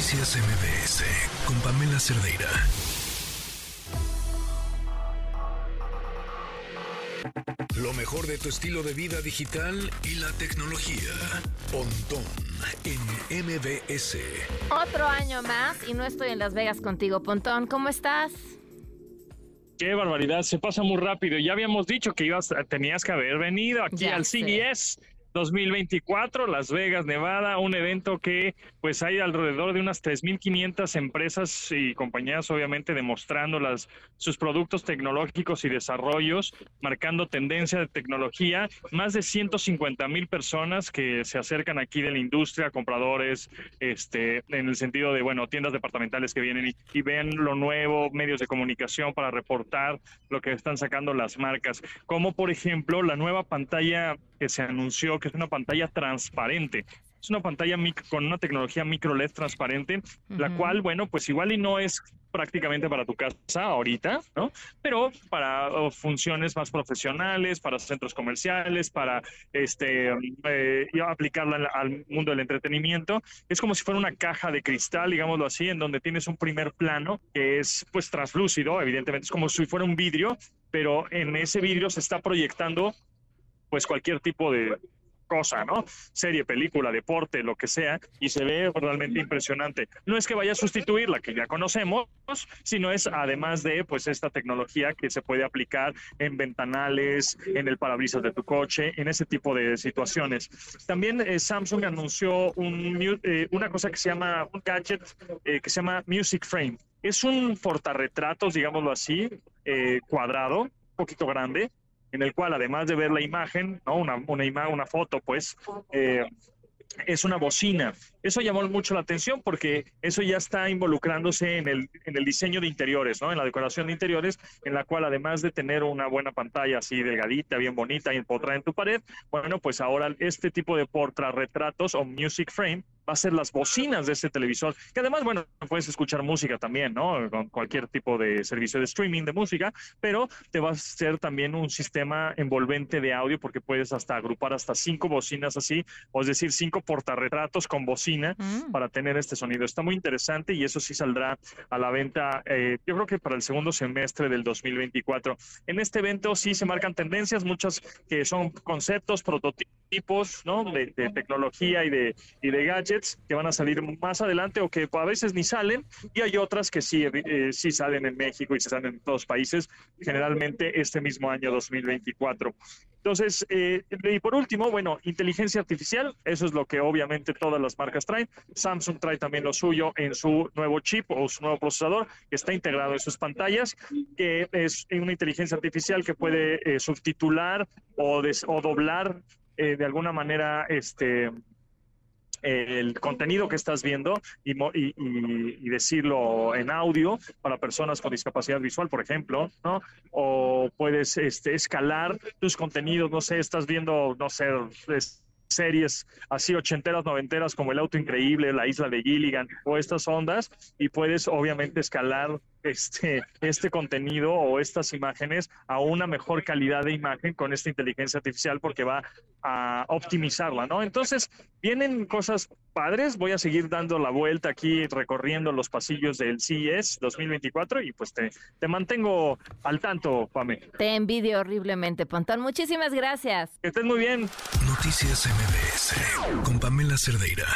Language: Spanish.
Noticias MBS con Pamela Cerdeira. Lo mejor de tu estilo de vida digital y la tecnología. Pontón en MBS. Otro año más y no estoy en Las Vegas contigo, Pontón. ¿Cómo estás? Qué barbaridad, se pasa muy rápido. Ya habíamos dicho que ibas, tenías que haber venido aquí Ya al sé. CES 2024, Las Vegas, Nevada, un evento que pues hay alrededor de unas 3.500 empresas y compañías obviamente demostrando las, sus productos tecnológicos y desarrollos, marcando tendencia de tecnología, más de 150 mil personas que se acercan aquí de la industria, compradores, este, en el sentido de, bueno, tiendas departamentales que vienen y, y ven lo nuevo, medios de comunicación para reportar lo que están sacando las marcas, como por ejemplo la nueva pantalla que se anunció, que es una pantalla transparente. Es una pantalla mic- con una tecnología micro LED transparente, la Ujú. cual, bueno, pues igual y no es prácticamente para tu casa ahorita, ¿no? Pero para funciones más profesionales, para centros comerciales, para este eh, aplicarla al, al mundo del entretenimiento. Es como si fuera una caja de cristal, digámoslo así, en donde tienes un primer plano que es pues translúcido, evidentemente es como si fuera un vidrio, pero en ese vidrio se está proyectando pues cualquier tipo de cosa, ¿no? Serie, película, deporte, lo que sea, y se ve realmente impresionante. No es que vaya a sustituir la que ya conocemos, sino es además de pues esta tecnología que se puede aplicar en ventanales, en el parabrisas de tu coche, en ese tipo de situaciones. También eh, Samsung anunció un, eh, una cosa que se llama un gadget eh, que se llama Music Frame. Es un portarretratos, digámoslo así, eh, cuadrado, un poquito grande, en el cual además de ver la imagen, una, una foto, pues, eh, es una bocina. Eso llamó mucho la atención porque eso ya está involucrándose en el, en el diseño de interiores, ¿no? En la decoración de interiores, en la cual además de tener una buena pantalla así delgadita, bien bonita y empotrada en tu pared, bueno, pues ahora este tipo de portarretratos o music frame va a ser las bocinas de este televisor, que además, bueno, puedes escuchar música también, ¿no? Con cualquier tipo de servicio de streaming de música, pero te va a ser también un sistema envolvente de audio porque puedes hasta agrupar hasta cinco bocinas así, o es decir, cinco portarretratos con bocina Mm. para tener este sonido. Está muy interesante y eso sí saldrá a la venta, eh, yo creo que para el segundo semestre del 2024. En este evento sí se marcan tendencias, muchas que son conceptos, prototipos, ¿no? De, de tecnología y de, y de gadgets que van a salir más adelante o que a veces ni salen y hay otras que sí, eh, sí salen en México y se salen en todos países, generalmente este mismo año 2024. Entonces, eh, y por último, bueno, inteligencia artificial, eso es lo que obviamente todas las marcas traen. Samsung trae también lo suyo en su nuevo chip o su nuevo procesador que está integrado en sus pantallas, que es una inteligencia artificial que puede eh, subtitular o, des- o doblar eh, de alguna manera este el contenido que estás viendo y, y- decirlo en audio para personas con discapacidad visual, por ejemplo, ¿no? O puedes este, escalar tus contenidos, no sé, estás viendo, no sé, es- series así ochenteras, noventeras como El Auto Increíble, La Isla de Gilligan o estas ondas y puedes obviamente escalar este, este contenido o estas imágenes a una mejor calidad de imagen con esta inteligencia artificial porque va a optimizarla, ¿no? Entonces, vienen cosas padres, voy a seguir dando la vuelta aquí recorriendo los pasillos del CES 2024 y pues te, te mantengo al tanto, Pame. Te envidio horriblemente, Pontón. Muchísimas gracias. Que estés muy bien. Noticias MBS con Pamela Cerdeira.